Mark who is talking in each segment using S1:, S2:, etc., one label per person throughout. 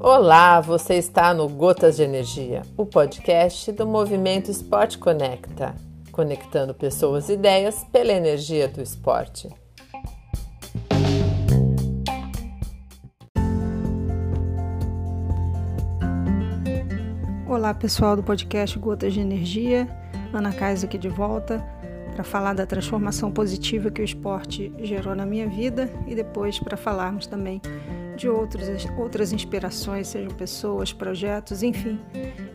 S1: Olá, você está no Gotas de Energia, o podcast do Movimento Esporte Conecta, conectando pessoas e ideias pela energia do esporte.
S2: Olá, pessoal do podcast Gotas de Energia, Ana Kaiser aqui de volta para falar da transformação positiva que o esporte gerou na minha vida e depois para falarmos também de outros, outras inspirações, sejam pessoas, projetos, enfim,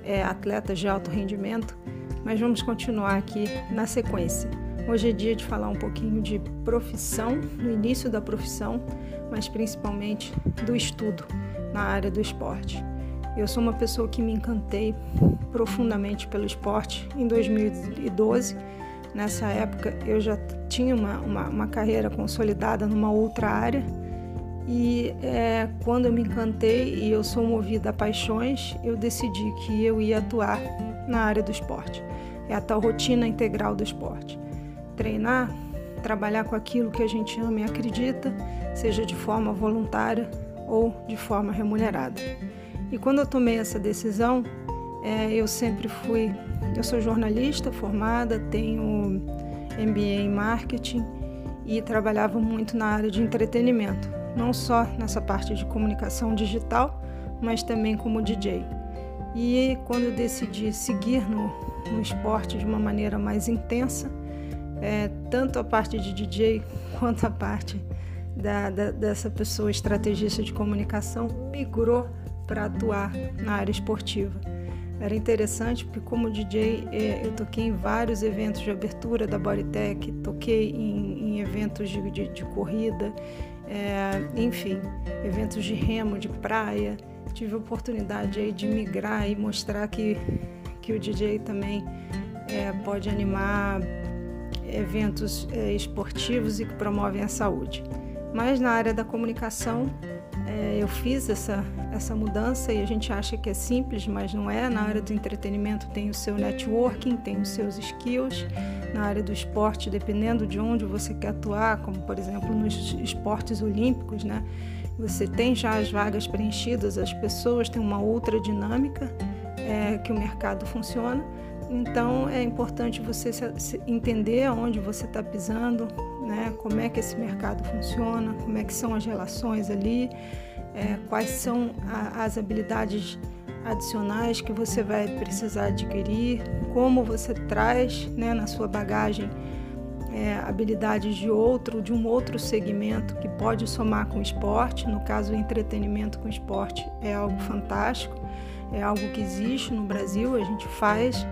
S2: é, atletas de alto rendimento. Mas vamos continuar aqui na sequência. Hoje é dia de falar um pouquinho de profissão, no início da profissão, mas principalmente do estudo na área do esporte. Eu sou uma pessoa que me encantei profundamente pelo esporte em 2012. Nessa época eu já tinha uma, uma, uma carreira consolidada numa outra área e é, quando eu me encantei e eu sou movida a paixões, eu decidi que eu ia atuar na área do esporte. É a tal rotina integral do esporte. Treinar, trabalhar com aquilo que a gente ama e acredita, seja de forma voluntária ou de forma remunerada. E quando eu tomei essa decisão, é, eu sempre fui. Eu sou jornalista formada, tenho MBA em marketing e trabalhava muito na área de entretenimento não só nessa parte de comunicação digital, mas também como DJ. E quando eu decidi seguir no, no esporte de uma maneira mais intensa, é, tanto a parte de DJ quanto a parte da, da, dessa pessoa estrategista de comunicação migrou para atuar na área esportiva. Era interessante porque como DJ é, eu toquei em vários eventos de abertura da Bodytech, toquei em, em eventos de, de, de corrida, é, enfim, eventos de remo, de praia. Tive a oportunidade aí de migrar e mostrar que, que o DJ também é, pode animar eventos é, esportivos e que promovem a saúde. Mas na área da comunicação, é, eu fiz essa, essa mudança e a gente acha que é simples, mas não é. Na área do entretenimento tem o seu networking, tem os seus skills. Na área do esporte, dependendo de onde você quer atuar, como por exemplo nos esportes olímpicos, né? Você tem já as vagas preenchidas, as pessoas têm uma outra dinâmica é, que o mercado funciona. Então é importante você entender aonde você está pisando, né? como é que esse mercado funciona, como é que são as relações ali, é, quais são a, as habilidades adicionais que você vai precisar adquirir, como você traz né, na sua bagagem é, habilidades de outro, de um outro segmento que pode somar com o esporte. No caso, o entretenimento com esporte é algo fantástico, é algo que existe no Brasil, a gente faz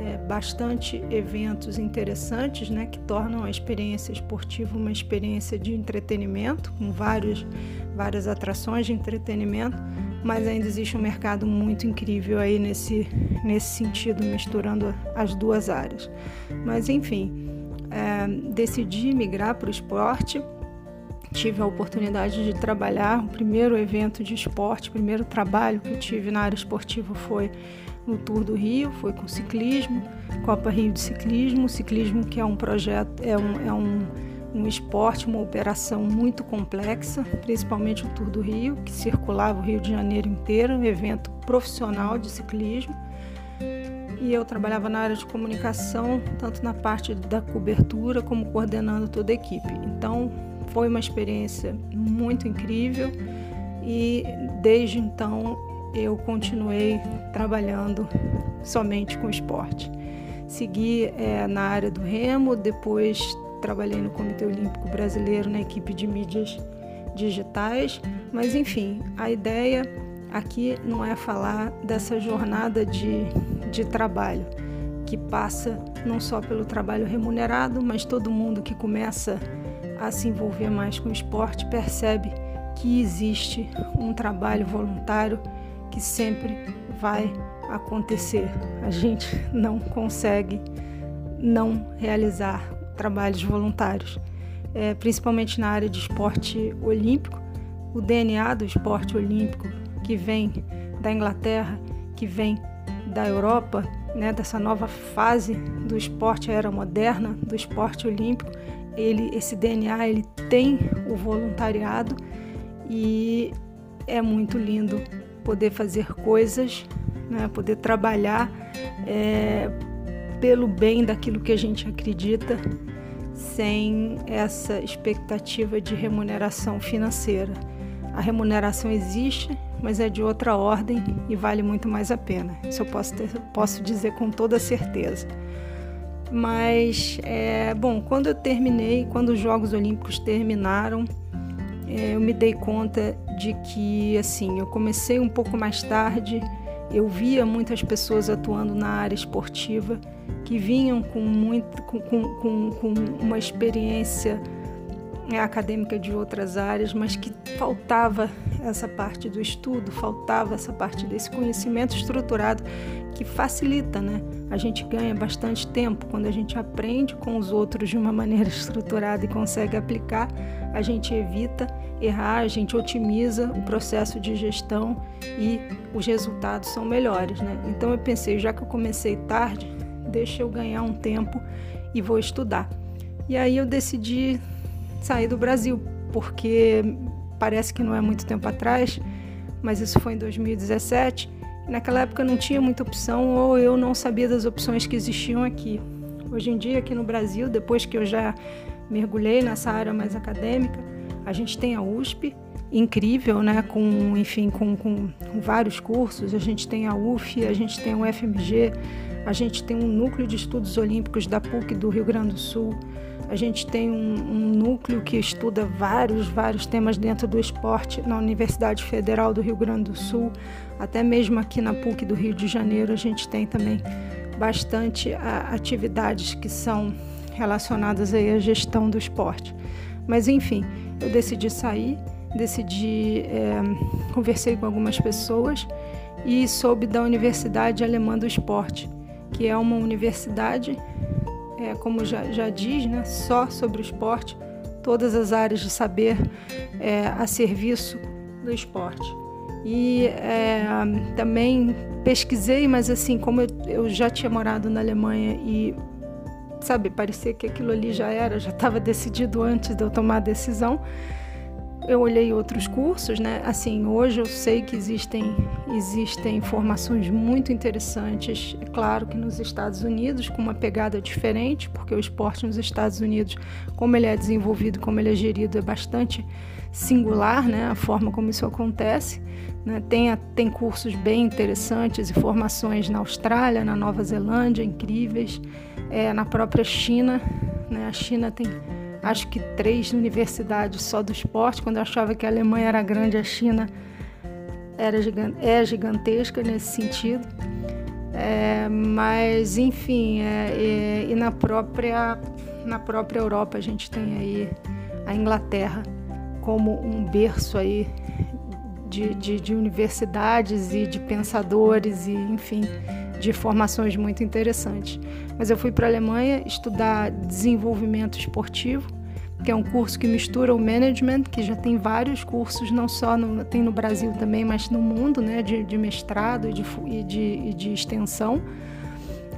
S2: é, bastante eventos interessantes, né, que tornam a experiência esportiva uma experiência de entretenimento, com vários, várias atrações de entretenimento, mas ainda existe um mercado muito incrível aí nesse, nesse sentido, misturando as duas áreas. Mas enfim, é, decidi migrar para o esporte. Tive a oportunidade de trabalhar. O primeiro evento de esporte, o primeiro trabalho que tive na área esportiva foi no Tour do Rio, foi com ciclismo, Copa Rio de Ciclismo, ciclismo que é um projeto, é um, é um, um esporte, uma operação muito complexa, principalmente o Tour do Rio, que circulava o Rio de Janeiro inteiro, um evento profissional de ciclismo. E eu trabalhava na área de comunicação, tanto na parte da cobertura como coordenando toda a equipe. Então, foi uma experiência muito incrível e desde então eu continuei trabalhando somente com esporte. Segui é, na área do remo, depois trabalhei no Comitê Olímpico Brasileiro na equipe de mídias digitais, mas enfim, a ideia aqui não é falar dessa jornada de, de trabalho que passa não só pelo trabalho remunerado, mas todo mundo que começa a se envolver mais com o esporte percebe que existe um trabalho voluntário que sempre vai acontecer. A gente não consegue não realizar trabalhos voluntários, é, principalmente na área de esporte olímpico. O DNA do esporte olímpico que vem da Inglaterra, que vem da Europa, né, dessa nova fase do esporte era moderna, do esporte olímpico, ele, esse DNA, ele tem o voluntariado e é muito lindo poder fazer coisas, né, poder trabalhar é, pelo bem daquilo que a gente acredita, sem essa expectativa de remuneração financeira. A remuneração existe, mas é de outra ordem e vale muito mais a pena. Isso eu posso, ter, posso dizer com toda certeza. Mas, é, bom, quando eu terminei, quando os Jogos Olímpicos terminaram, eu me dei conta de que, assim, eu comecei um pouco mais tarde, eu via muitas pessoas atuando na área esportiva que vinham com, muito, com, com, com uma experiência é, acadêmica de outras áreas, mas que faltava essa parte do estudo, faltava essa parte desse conhecimento estruturado que facilita, né? A gente ganha bastante tempo quando a gente aprende com os outros de uma maneira estruturada e consegue aplicar, a gente evita errar, a gente otimiza o processo de gestão e os resultados são melhores, né? Então eu pensei, já que eu comecei tarde, deixa eu ganhar um tempo e vou estudar. E aí eu decidi sair do Brasil, porque parece que não é muito tempo atrás, mas isso foi em 2017. Naquela época não tinha muita opção ou eu não sabia das opções que existiam aqui. Hoje em dia, aqui no Brasil, depois que eu já mergulhei nessa área mais acadêmica, a gente tem a USP, incrível, né? Com, enfim, com, com, com vários cursos. A gente tem a UF, a gente tem o FMG, a gente tem um núcleo de estudos olímpicos da PUC do Rio Grande do Sul. A gente tem um, um, núcleo que estuda vários, vários temas dentro do esporte na Universidade Federal do Rio Grande do Sul, até mesmo aqui na PUC do Rio de Janeiro, a gente tem também bastante a, atividades que são relacionadas aí à gestão do esporte. Mas enfim, eu decidi sair, decidi, é, conversei com algumas pessoas e soube da Universidade Alemã do Esporte, que é uma universidade é, como já, já diz, né, só sobre o esporte, todas as áreas de saber é, a serviço do esporte. E é, também pesquisei, mas assim, como eu, eu já tinha morado na Alemanha e, sabe, parecia que aquilo ali já era, já estava decidido antes de eu tomar a decisão, eu olhei outros cursos, né? Assim, hoje eu sei que existem existem informações muito interessantes. É claro que nos Estados Unidos com uma pegada diferente, porque o esporte nos Estados Unidos, como ele é desenvolvido, como ele é gerido, é bastante singular, né? A forma como isso acontece. Né? Tem, tem cursos bem interessantes e formações na Austrália, na Nova Zelândia, incríveis. É, na própria China, né? A China tem acho que três universidades só do esporte. Quando eu achava que a Alemanha era grande, a China era é gigantesca nesse sentido. É, mas, enfim, é, é, e na própria, na própria Europa a gente tem aí a Inglaterra como um berço aí de, de, de universidades e de pensadores e, enfim, de formações muito interessantes. Mas eu fui para a Alemanha estudar desenvolvimento esportivo, que é um curso que mistura o management, que já tem vários cursos, não só no, tem no Brasil também, mas no mundo, né, de, de mestrado e de, e de, e de extensão.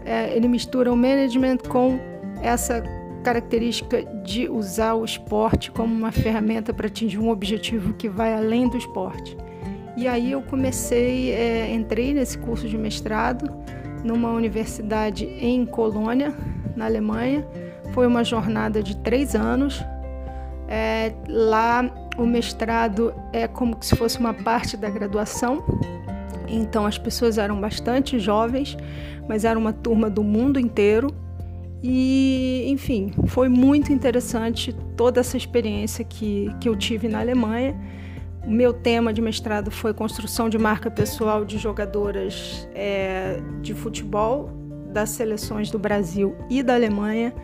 S2: É, ele mistura o management com essa característica de usar o esporte como uma ferramenta para atingir um objetivo que vai além do esporte. E aí eu comecei, é, entrei nesse curso de mestrado numa universidade em Colônia, na Alemanha. Foi uma jornada de três anos. É, lá o mestrado é como se fosse uma parte da graduação. Então as pessoas eram bastante jovens, mas era uma turma do mundo inteiro. E, enfim, foi muito interessante toda essa experiência que, que eu tive na Alemanha. O meu tema de mestrado foi construção de marca pessoal de jogadoras é, de futebol das seleções do Brasil e da Alemanha.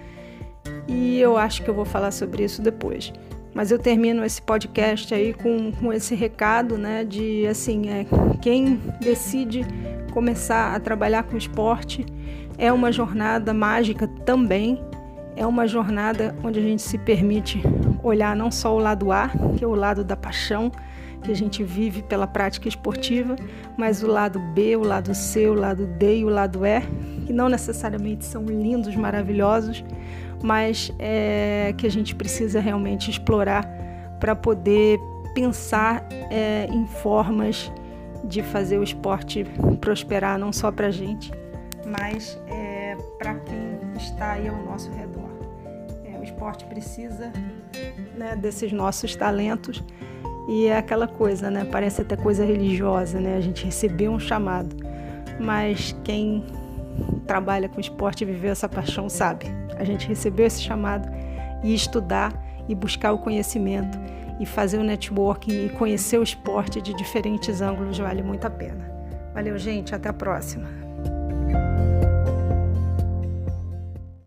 S2: E eu acho que eu vou falar sobre isso depois. Mas eu termino esse podcast aí com, com esse recado, né? De assim, é, quem decide começar a trabalhar com esporte é uma jornada mágica também. É uma jornada onde a gente se permite olhar não só o lado A, que é o lado da paixão, que a gente vive pela prática esportiva, mas o lado B, o lado C, o lado D e o lado E, que não necessariamente são lindos, maravilhosos, mas é, que a gente precisa realmente explorar para poder pensar é, em formas de fazer o esporte prosperar não só para a gente, mas é, para quem está aí ao nosso redor. É, o esporte precisa né, desses nossos talentos e é aquela coisa, né? Parece até coisa religiosa, né? A gente recebeu um chamado, mas quem trabalha com esporte e viveu essa paixão sabe. A gente recebeu esse chamado e estudar e buscar o conhecimento e fazer o networking e conhecer o esporte de diferentes ângulos vale muito a pena. Valeu, gente. Até a próxima.